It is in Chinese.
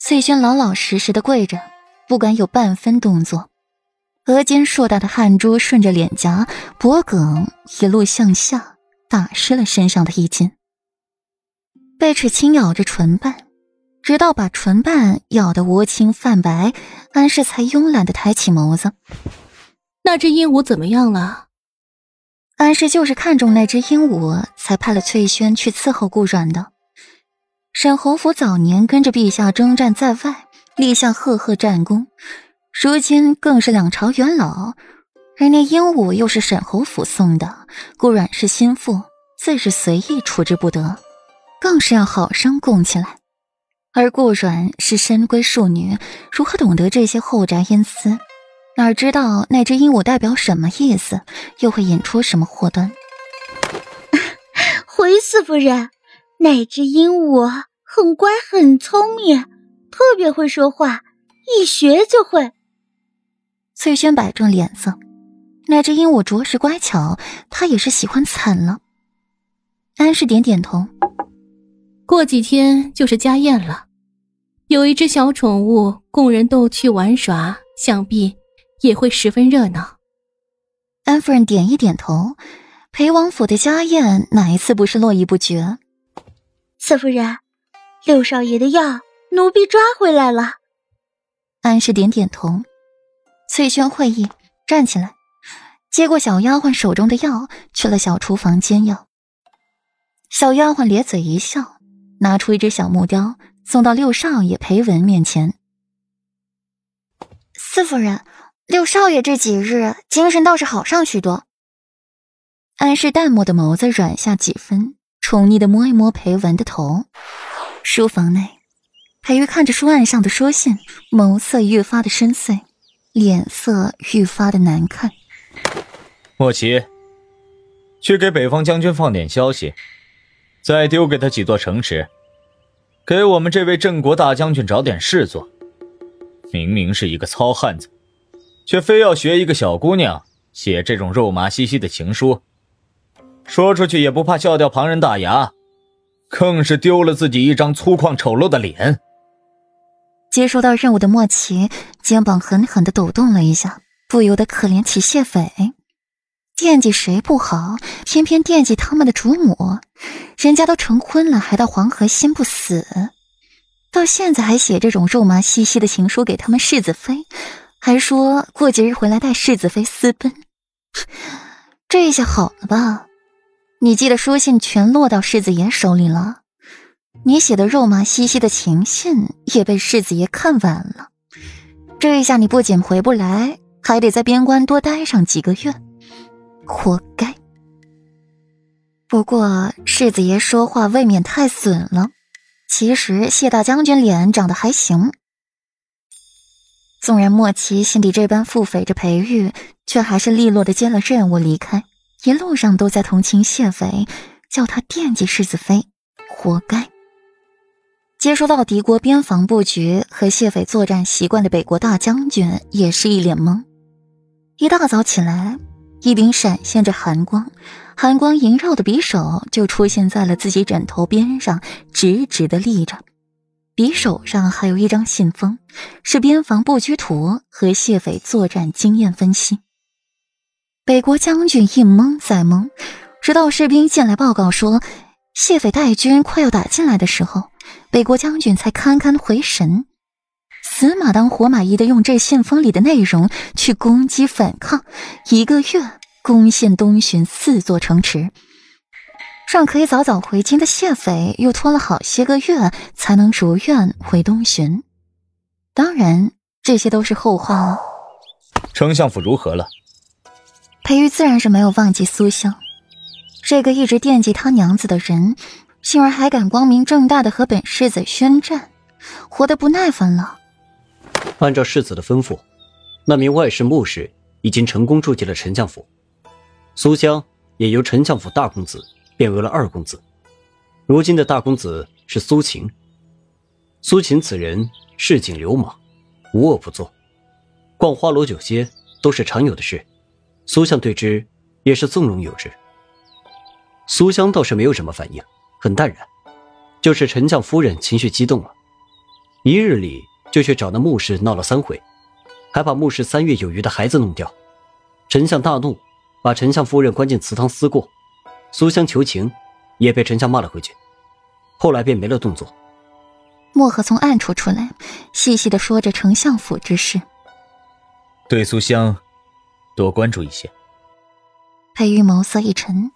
翠轩老老实实的跪着，不敢有半分动作，额间硕大的汗珠顺着脸颊、脖颈一路向下，打湿了身上的衣襟。贝齿轻咬着唇瓣，直到把唇瓣咬得乌青泛白，安氏才慵懒的抬起眸子。那只鹦鹉怎么样了？安氏就是看中那只鹦鹉，才派了翠轩去伺候顾阮的。沈侯府早年跟着陛下征战在外，立下赫赫战功，如今更是两朝元老。而那鹦鹉又是沈侯府送的，顾阮是心腹，自是随意处置不得。更是要好生供起来，而顾阮是深闺庶女，如何懂得这些后宅阴私？哪知道那只鹦鹉代表什么意思，又会引出什么祸端？回四夫人，那只鹦鹉很乖，很聪明，特别会说话，一学就会。翠轩摆正脸色，那只鹦鹉着实乖巧，她也是喜欢惨了。安氏点点头。过几天就是家宴了，有一只小宠物供人逗趣玩耍，想必也会十分热闹。安夫人点一点头，裴王府的家宴哪一次不是络绎不绝？四夫人，六少爷的药，奴婢抓回来了。安氏点点头。翠轩会意，站起来，接过小丫鬟手中的药，去了小厨房煎药。小丫鬟咧嘴一笑。拿出一只小木雕，送到六少爷裴文面前。四夫人，六少爷这几日精神倒是好上许多。安氏淡漠的眸子软下几分，宠溺的摸一摸裴文的头。书房内，裴玉看着书案上的书信，眸色愈发的深邃，脸色愈发的难看。莫奇，去给北方将军放点消息。再丢给他几座城池，给我们这位镇国大将军找点事做。明明是一个糙汉子，却非要学一个小姑娘写这种肉麻兮兮的情书，说出去也不怕笑掉旁人大牙，更是丢了自己一张粗犷丑陋的脸。接收到任务的莫奇肩膀狠狠的抖动了一下，不由得可怜起谢斐。惦记谁不好，偏偏惦记他们的主母。人家都成婚了，还到黄河心不死，到现在还写这种肉麻兮兮的情书给他们世子妃，还说过几日回来带世子妃私奔。这下好了吧？你寄的书信全落到世子爷手里了，你写的肉麻兮兮的情信也被世子爷看完了。这一下你不仅回不来，还得在边关多待上几个月。活该。不过世子爷说话未免太损了。其实谢大将军脸长得还行。纵然莫奇心底这般腹诽着裴玉，却还是利落的接了任务离开。一路上都在同情谢斐，叫他惦记世子妃，活该。接收到敌国边防布局和谢斐作战习惯的北国大将军，也是一脸懵。一大早起来。一柄闪现着寒光、寒光萦绕的匕首就出现在了自己枕头边上，直直的立着。匕首上还有一张信封，是边防布局图和谢斐作战经验分析。北国将军一懵再懵，直到士兵进来报告说谢斐带军快要打进来的时候，北国将军才堪堪回神。死马当活马医的用这信封里的内容去攻击反抗，一个月攻陷东巡四座城池，让可以早早回京的谢斐又拖了好些个月才能如愿回东巡。当然，这些都是后话了。丞相府如何了？裴玉自然是没有忘记苏香，这个一直惦记他娘子的人，竟然还敢光明正大的和本世子宣战，活得不耐烦了。按照世子的吩咐，那名外室穆氏已经成功住进了丞相府，苏香也由丞相府大公子变为了二公子。如今的大公子是苏秦。苏秦此人市井流氓，无恶不作，逛花楼酒街都是常有的事。苏香对之也是纵容有之。苏香倒是没有什么反应，很淡然。就是丞相夫人情绪激动了。一日里就去找那穆氏闹了三回，还把穆氏三月有余的孩子弄掉。丞相大怒，把丞相夫人关进祠堂思过。苏香求情，也被丞相骂了回去。后来便没了动作。墨荷从暗处出来，细细的说着丞相府之事。对苏香，多关注一些。裴玉眸色一沉，